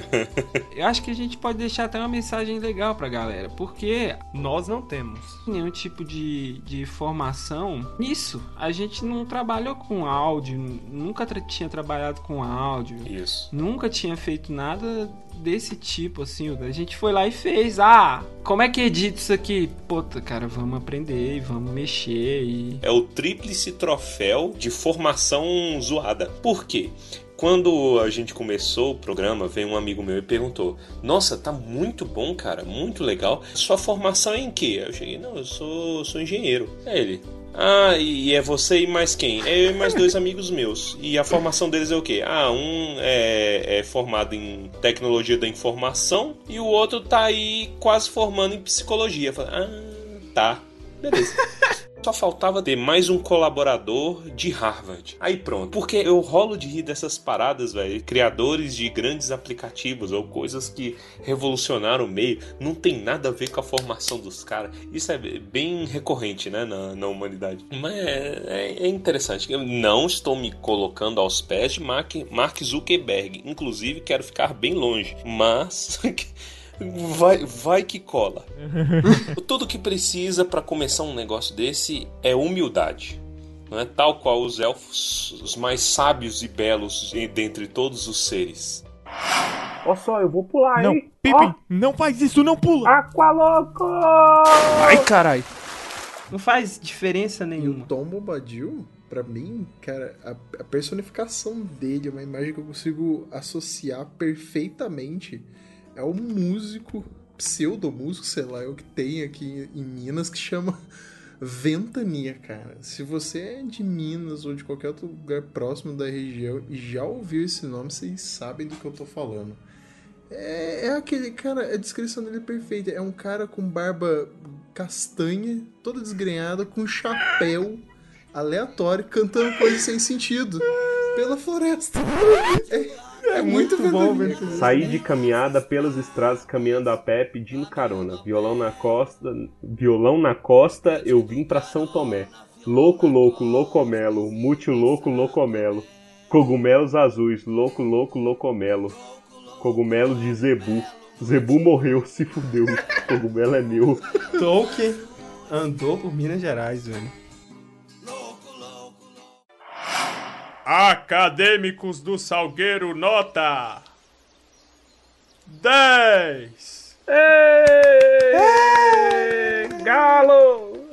*laughs* Eu acho que a gente pode deixar até uma mensagem legal pra galera, porque Nós não temos. nenhum tipo de, de formação nisso. A gente não trabalhou com áudio, nunca tra- tinha trabalhado com áudio, Isso. nunca tinha feito nada desse tipo, assim. A gente foi lá e fez. Ah, como é que edita isso aqui? Puta, cara, vamos aprender e vamos mexer e. É o tríplice troféu de formação zoada. Por quê? Quando a gente começou o programa, veio um amigo meu e perguntou: Nossa, tá muito bom, cara, muito legal. Sua formação é em quê? Eu cheguei: Não, eu sou, sou engenheiro. É ele. Ah, e é você e mais quem? É eu e mais dois amigos meus. E a formação deles é o quê? Ah, um é, é formado em tecnologia da informação e o outro tá aí quase formando em psicologia. Ah, tá. Beleza. *laughs* Só faltava ter mais um colaborador de Harvard. Aí pronto. Porque eu rolo de rir dessas paradas, velho. Criadores de grandes aplicativos ou coisas que revolucionaram o meio. Não tem nada a ver com a formação dos caras. Isso é bem recorrente, né, na, na humanidade. Mas é, é- é interessante. Eu não estou me colocando aos pés de Mark, Mark Zuckerberg. Inclusive, quero ficar bem longe. Mas. *laughs* Vai, vai que cola. *laughs* Tudo que precisa para começar um negócio desse é humildade. Não é? Tal qual os elfos, os mais sábios e belos dentre todos os seres. Ó só, eu vou pular, Não, hein? Pippin, não faz isso, não pula! Aqualoco! Ai, carai. Não faz diferença nenhuma. Tom Bombadil, pra mim, cara, a, a personificação dele é uma imagem que eu consigo associar perfeitamente. É um músico, pseudo-músico, sei lá, é o que tem aqui em Minas, que chama *laughs* Ventania, cara. Se você é de Minas ou de qualquer outro lugar próximo da região e já ouviu esse nome, vocês sabem do que eu tô falando. É, é aquele cara, a descrição dele é perfeita. É um cara com barba castanha, toda desgrenhada, com chapéu aleatório, cantando coisas sem sentido pela floresta. *laughs* É, é muito, bom, Ventania. velho. Saí de caminhada pelas estradas caminhando a pé pedindo carona. Violão na costa, violão na costa, eu vim pra São Tomé. Louco, louco, loucomelo, mútil louco, loucomelo. Cogumelos azuis, louco, louco, loucomelo. Cogumelo de Zebu. Zebu morreu, se fudeu. Cogumelo é meu. Tolkien andou por Minas Gerais, velho. Acadêmicos do Salgueiro, nota 10! Galo!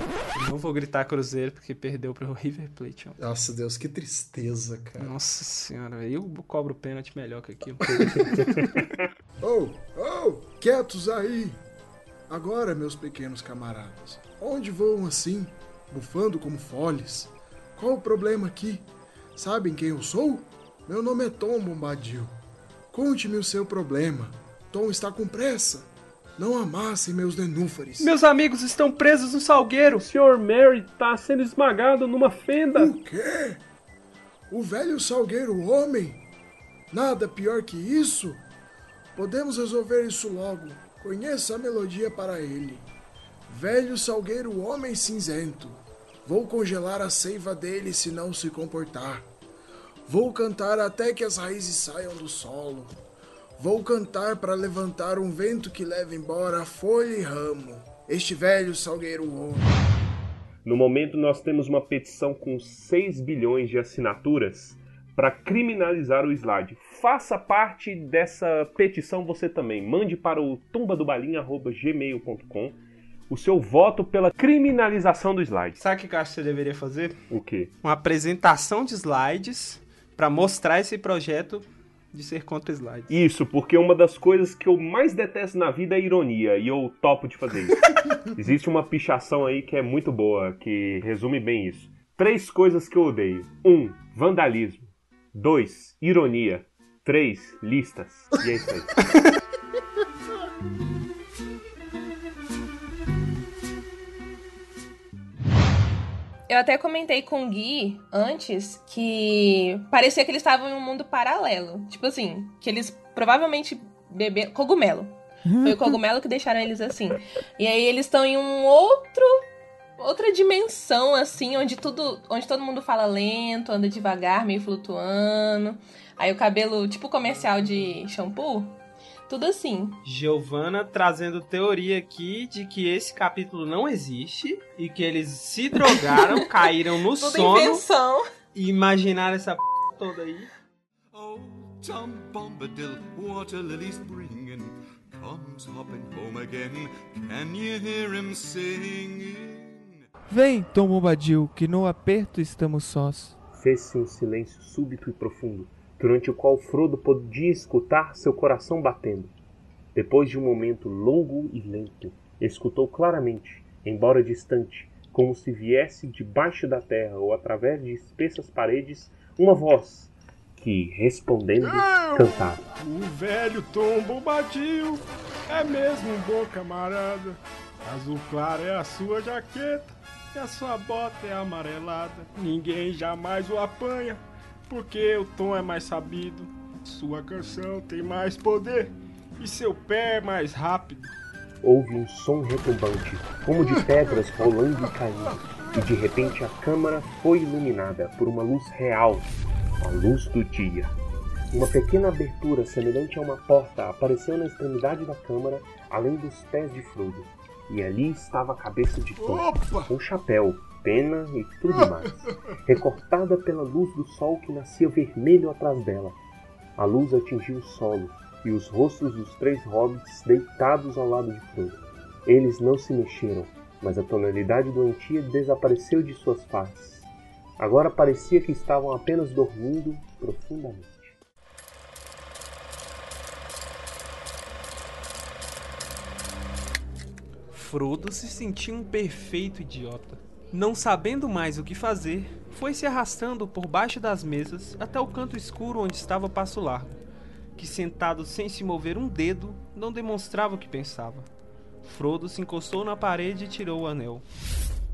Não vou gritar Cruzeiro porque perdeu pro River Plate. ó. Nossa, Deus, que tristeza, cara. Nossa senhora, velho. Eu cobro pênalti melhor que aquilo. *laughs* Oh, oh, quietos aí! Agora, meus pequenos camaradas, onde voam assim, bufando como foles? Qual o problema aqui? Sabem quem eu sou? Meu nome é Tom Bombadil. Conte-me o seu problema. Tom está com pressa. Não amassem meus nenúfares. Meus amigos estão presos no Salgueiro. O Sr. Mary tá sendo esmagado numa fenda. O quê? O velho salgueiro homem? Nada pior que isso? Podemos resolver isso logo. Conheça a melodia para ele. Velho salgueiro homem cinzento. Vou congelar a seiva dele se não se comportar. Vou cantar até que as raízes saiam do solo. Vou cantar para levantar um vento que leve embora folha e ramo. Este velho salgueiro homem. No momento, nós temos uma petição com 6 bilhões de assinaturas para criminalizar o slide. Faça parte dessa petição você também. Mande para o tumbadobalinha.gmail.com o seu voto pela criminalização do slide. Sabe o que eu acho que você deveria fazer? O quê? Uma apresentação de slides pra mostrar esse projeto de ser contra slides. Isso, porque uma das coisas que eu mais detesto na vida é ironia, e eu topo de fazer isso. *laughs* Existe uma pichação aí que é muito boa, que resume bem isso. Três coisas que eu odeio. Um, vandalismo. Dois, ironia. Três, listas. E é isso aí. *laughs* Eu até comentei com o Gui antes que parecia que eles estavam em um mundo paralelo. Tipo assim, que eles provavelmente beberam. Cogumelo. Foi o cogumelo que deixaram eles assim. E aí eles estão em um outro. Outra dimensão, assim, onde tudo. Onde todo mundo fala lento, anda devagar, meio flutuando. Aí o cabelo, tipo comercial de shampoo. Tudo assim. Giovana trazendo teoria aqui de que esse capítulo não existe e que eles se drogaram, *laughs* caíram no Tudo sono invenção. e imaginaram essa p toda aí. Tom Bombadil, water lilies bringing, comes hopping home again. Can you hear him singing? Vem, Tom Bombadil, que no aperto estamos sós. Fez-se um silêncio súbito e profundo. Durante o qual Frodo podia escutar seu coração batendo. Depois de um momento longo e lento, escutou claramente, embora distante, como se viesse debaixo da terra ou através de espessas paredes, uma voz que, respondendo, cantava. O velho tombo batiu, é mesmo um bom camarada. Azul claro é a sua jaqueta e a sua bota é amarelada. Ninguém jamais o apanha, porque o tom é mais sabido. Sua canção tem mais poder e seu pé é mais rápido. Houve um som retumbante, como de pedras rolando e caindo, e de repente a câmara foi iluminada por uma luz real, a luz do dia. Uma pequena abertura semelhante a uma porta apareceu na extremidade da câmara, além dos pés de Frodo, e ali estava a cabeça de Tom, com chapéu, pena e tudo mais, recortada pela luz do sol que nascia vermelho atrás dela. A luz atingiu o solo e os rostos dos três hobbits deitados ao lado de Frodo. Eles não se mexeram, mas a tonalidade doentia desapareceu de suas faces. Agora parecia que estavam apenas dormindo profundamente. Frodo se sentia um perfeito idiota. Não sabendo mais o que fazer, foi se arrastando por baixo das mesas até o canto escuro onde estava Passo Largo, que sentado sem se mover um dedo, não demonstrava o que pensava. Frodo se encostou na parede e tirou o anel.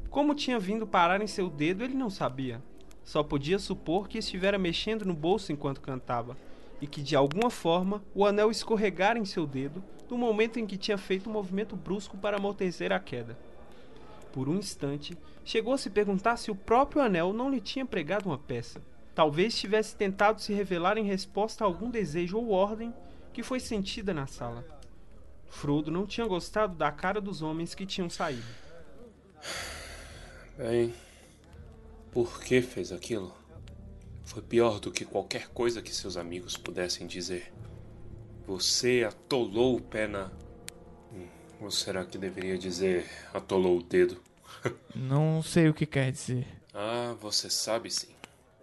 Como tinha vindo parar em seu dedo, ele não sabia. Só podia supor que estivera mexendo no bolso enquanto cantava, e que de alguma forma o anel escorregara em seu dedo no momento em que tinha feito um movimento brusco para amortecer a queda. Por um instante, chegou a se perguntar se o próprio anel não lhe tinha pregado uma peça. Talvez tivesse tentado se revelar em resposta a algum desejo ou ordem que foi sentida na sala. Frodo não tinha gostado da cara dos homens que tinham saído. Bem, por que fez aquilo? Foi pior do que qualquer coisa que seus amigos pudessem dizer. Você atolou o pé na. Hum, Ou será que deveria dizer atolou o dedo? *laughs* Não sei o que quer dizer. Ah, você sabe sim.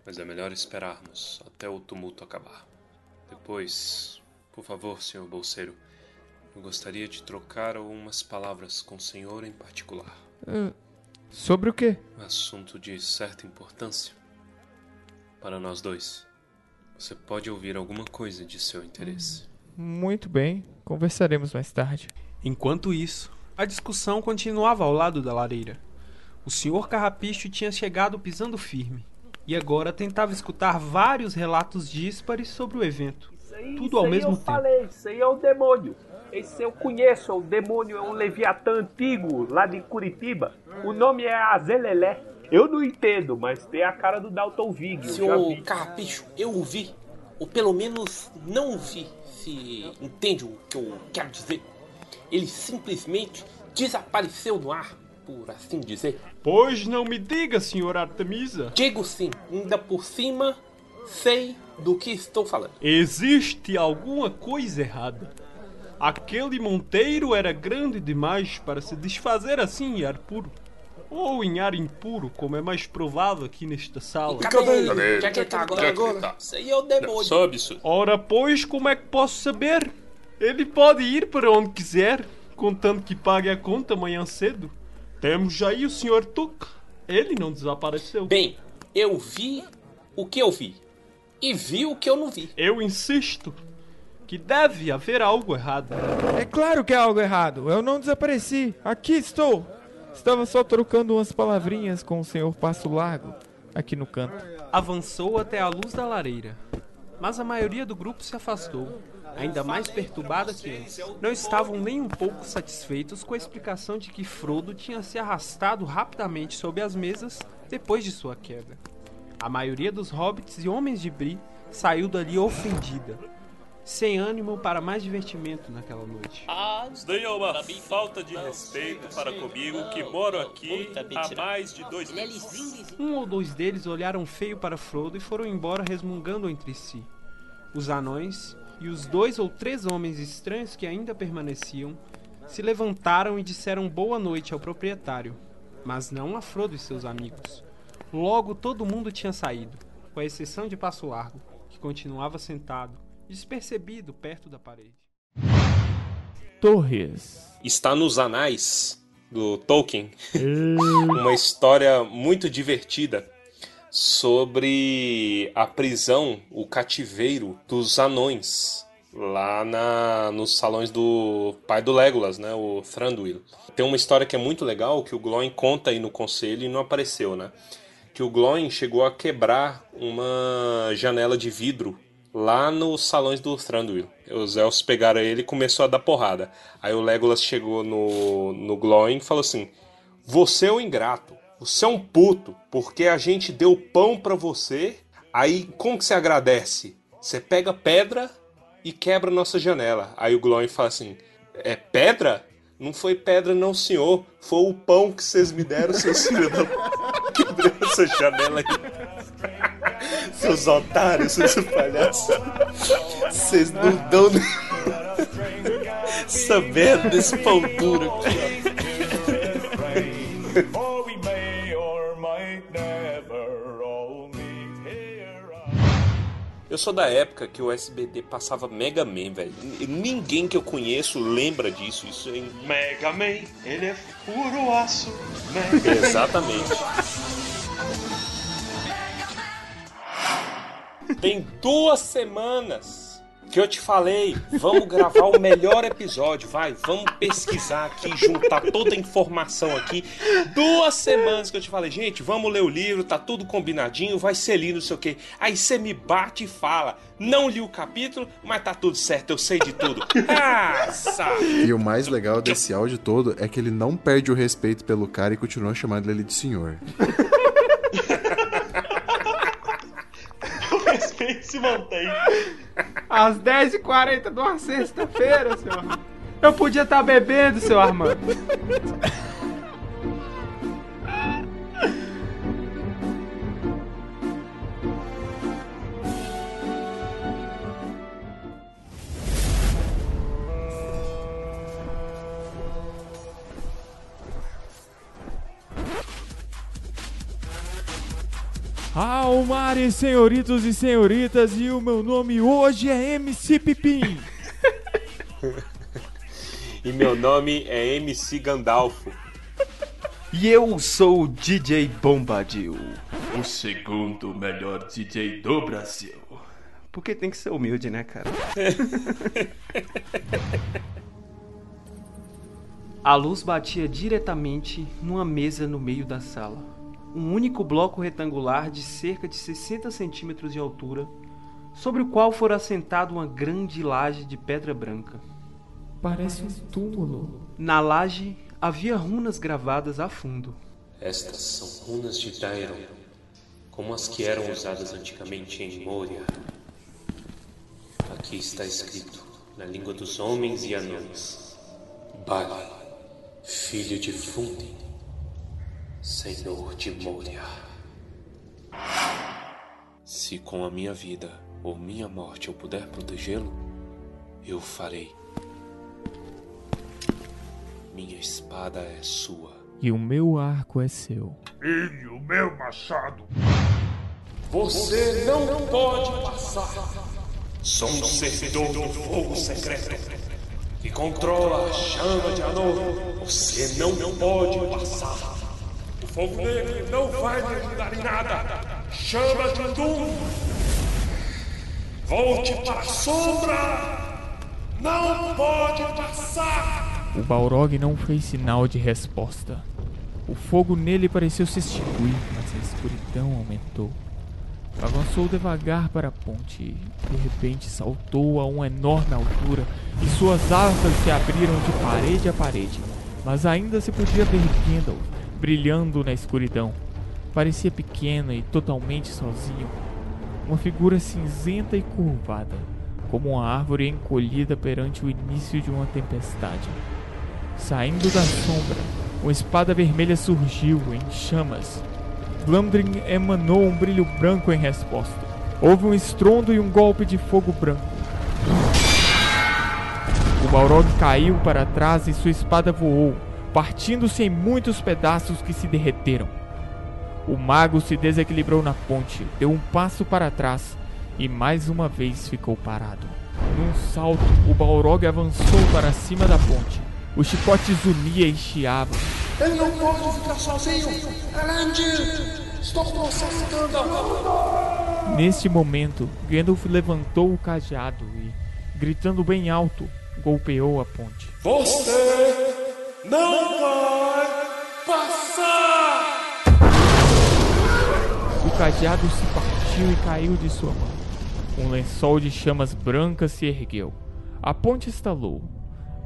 Mas é melhor esperarmos até o tumulto acabar. Depois, por favor, senhor bolseiro, eu gostaria de trocar algumas palavras com o senhor em particular. Ah, sobre o quê? Assunto de certa importância. Para nós dois. Você pode ouvir alguma coisa de seu interesse. Muito bem, conversaremos mais tarde. Enquanto isso, a discussão continuava ao lado da lareira. O senhor Carrapicho tinha chegado pisando firme e agora tentava escutar vários relatos díspares sobre o evento. Tudo ao aí mesmo eu tempo. falei, isso aí é o demônio. Esse eu conheço, o demônio é um leviatã antigo, lá de Curitiba. O nome é Azelelé. Eu não entendo, mas tem a cara do Dalton Vig. Senhor. Carrapicho, eu o vi. Ou pelo menos não o vi, se entende o que eu quero dizer. Ele simplesmente desapareceu no ar, por assim dizer. Pois não me diga, senhor Artemisa. Digo sim, ainda por cima, sei do que estou falando. Existe alguma coisa errada. Aquele Monteiro era grande demais para se desfazer assim em ar puro. Ou em ar impuro, como é mais provável aqui nesta sala. Cadê ele? Já que ele tá agora, agora. Isso aí é o demônio. absurdo. Ora, pois, como é que posso saber? Ele pode ir para onde quiser, contanto que pague a conta amanhã cedo. Temos já aí o Sr. Tuca. Ele não desapareceu. Bem, eu vi o que eu vi. E vi o que eu não vi. Eu insisto que deve haver algo errado. É claro que é algo errado. Eu não desapareci. Aqui estou. Estava só trocando umas palavrinhas com o senhor Passo Largo, aqui no canto. Avançou até a luz da lareira, mas a maioria do grupo se afastou, ainda mais perturbada que antes. Não estavam nem um pouco satisfeitos com a explicação de que Frodo tinha se arrastado rapidamente sob as mesas depois de sua queda. A maioria dos hobbits e homens de Bri saiu dali ofendida, sem ânimo para mais divertimento naquela noite. Ah, é uma falta de respeito para comigo que moro aqui há mais de dois meses. Um ou dois deles olharam feio para Frodo e foram embora resmungando entre si. Os anões e os dois ou três homens estranhos que ainda permaneciam se levantaram e disseram boa noite ao proprietário, mas não a Frodo e seus amigos. Logo todo mundo tinha saído, com a exceção de Passo Largo, que continuava sentado, despercebido perto da parede. Torres. Está nos anais do Tolkien *laughs* uma história muito divertida sobre a prisão, o cativeiro dos anões lá na, nos salões do pai do Legolas, né, o Thranduil. Tem uma história que é muito legal que o Glóin conta aí no conselho e não apareceu, né? Que o Glóin chegou a quebrar uma janela de vidro lá nos salões do Thranduil. Os elfos pegaram ele e começou a dar porrada. Aí o Legolas chegou no, no Glóin e falou assim: Você é o ingrato, você é um puto, porque a gente deu pão pra você. Aí como que você agradece? Você pega pedra e quebra nossa janela. Aí o Glóin fala assim: É pedra? Não foi pedra, não, senhor. Foi o pão que vocês me deram, seus filhos da. *laughs* Quebrei essa janela aí. *laughs* Seus otários, seus palhaços. Vocês não dão nem. *laughs* Essa desse pão duro aqui, ó. Eu sou da época que o SBT passava Mega Man, velho. Ninguém que eu conheço lembra disso. Isso é. Mega Man, ele é puro aço. Mega Man. Exatamente. Tem duas semanas que eu te falei, vamos gravar o melhor episódio, vai, vamos pesquisar aqui, juntar toda a informação aqui. Duas semanas que eu te falei, gente, vamos ler o livro, tá tudo combinadinho, vai ser lindo, não sei o quê. Aí você me bate e fala, não li o capítulo, mas tá tudo certo, eu sei de tudo. Ah? E o mais legal desse áudio todo é que ele não perde o respeito pelo cara e continua chamando ele de senhor. Se mantém. Às 10h40 de uma sexta-feira, Armando. Eu podia estar bebendo, seu Armando. Almares, senhoritos e senhoritas, e o meu nome hoje é MC Pipim. E meu nome é MC Gandalfo. E eu sou o DJ Bombadil. O segundo melhor DJ do Brasil. Porque tem que ser humilde, né, cara? *laughs* A luz batia diretamente numa mesa no meio da sala. Um único bloco retangular de cerca de 60 centímetros de altura, sobre o qual fora assentada uma grande laje de pedra branca. Parece um túmulo. Na laje havia runas gravadas a fundo. Estas são runas de Dairon, como as que eram usadas antigamente em Moria. Aqui está escrito, na língua dos homens e anões: Bali, filho de Fundin, senhor de Moria. Se com a minha vida ou minha morte eu puder protegê-lo, eu farei. Minha espada é sua. E o meu arco é seu. E o meu machado. Você não pode passar. Sou um servidor do fogo secreto que controla a chama de Anor. Você não pode passar. O fogo negro não vai me ajudar em nada. Chama Doom. Volte para a sombra. Não pode passar. O Balrog não fez sinal de resposta. O fogo nele pareceu se extinguir, mas a escuridão aumentou. Avançou devagar para a ponte e, de repente, saltou a uma enorme altura e suas asas se abriram de parede a parede, mas ainda se podia ver Gandalf brilhando na escuridão. Parecia pequeno e totalmente sozinho, uma figura cinzenta e curvada, como uma árvore encolhida perante o início de uma tempestade. Saindo da sombra, uma espada vermelha surgiu em chamas. Glamdring emanou um brilho branco em resposta. Houve um estrondo e um golpe de fogo branco. O Balrog caiu para trás e sua espada voou, partindo-se em muitos pedaços que se derreteram. O mago se desequilibrou na ponte, deu um passo para trás e mais uma vez ficou parado. Num salto, o Balrog avançou para cima da ponte. O chicote zunia e chiava. Ele não pode ficar sozinho! Elendil! Estou ficando! Neste momento, Gandalf levantou o cajado e, gritando bem alto, golpeou a ponte. Você não vai passar! O cajado se partiu e caiu de sua mão. Um lençol de chamas brancas se ergueu. A ponte estalou.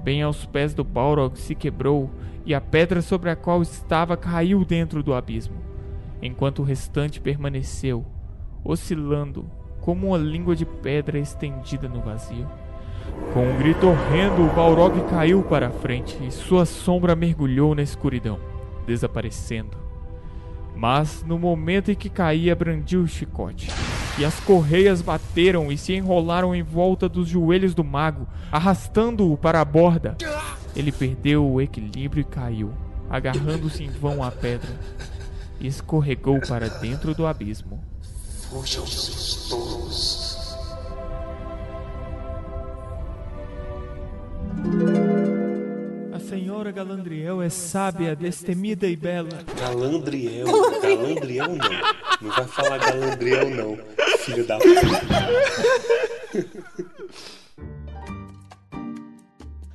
Bem aos pés do Balrog se quebrou e a pedra sobre a qual estava caiu dentro do abismo, enquanto o restante permaneceu, oscilando como uma língua de pedra estendida no vazio. Com um grito horrendo, o Balrog caiu para a frente e sua sombra mergulhou na escuridão, desaparecendo. Mas no momento em que caía, brandiu o chicote, e as correias bateram e se enrolaram em volta dos joelhos do mago, arrastando-o para a borda. Ele perdeu o equilíbrio e caiu, agarrando-se em vão à pedra, e escorregou para dentro do abismo. Fujam, seus senhora Galandriel é sábia, destemida e bela. Galandriel. Galandriel não. Não vai falar Galandriel não. Filho da puta. *laughs*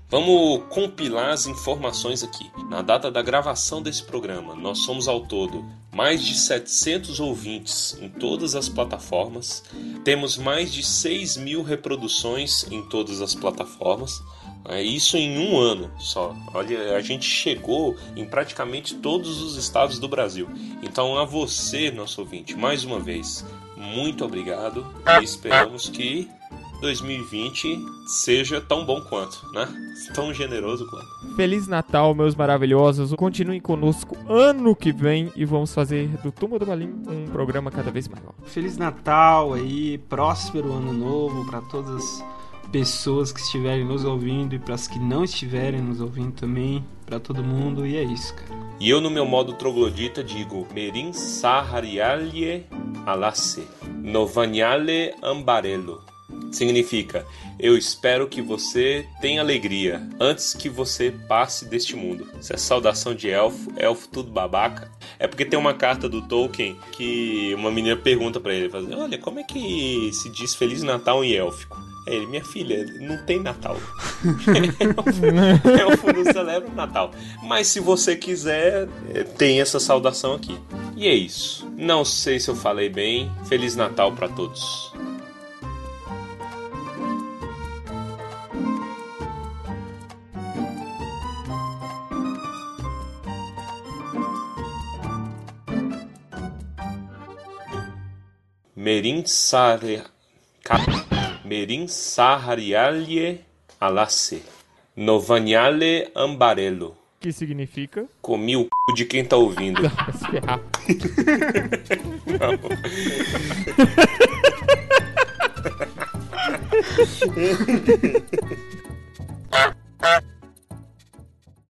Vamos compilar as informações aqui. Na data da gravação desse programa, nós somos ao todo mais de 700 ouvintes em todas as plataformas. Temos mais de 6 mil reproduções em todas as plataformas. É isso em um ano só. Olha, a gente chegou em praticamente todos os estados do Brasil. Então, a você, nosso ouvinte, mais uma vez, muito obrigado e esperamos que 2020 seja tão bom quanto, né? Tão generoso quanto. Feliz Natal, meus maravilhosos. Continuem conosco ano que vem e vamos fazer do Tumba do Balim um programa cada vez maior. Feliz Natal aí, próspero ano novo para todas as pessoas que estiverem nos ouvindo e para as que não estiverem nos ouvindo também, para todo mundo e é isso, cara. E eu no meu modo troglodita digo Merin Saharialye Alasse Novaniale Ambarello. Significa, eu espero que você tenha alegria antes que você passe deste mundo. Isso é saudação de elfo, elfo tudo babaca. É porque tem uma carta do Tolkien que uma menina pergunta para ele, fala, olha, como é que se diz Feliz Natal em élfico? Aí ele, minha filha, não tem Natal. *laughs* elfo não celebra o Natal. Mas se você quiser, eh, tem essa saudação aqui. E é isso. Não sei se eu falei bem. Feliz Natal para todos. Merin Sare... Merin Saharialye Alasse Novaniale Ambarello Que significa? Comi o c... de quem tá ouvindo. *laughs* Não. *laughs*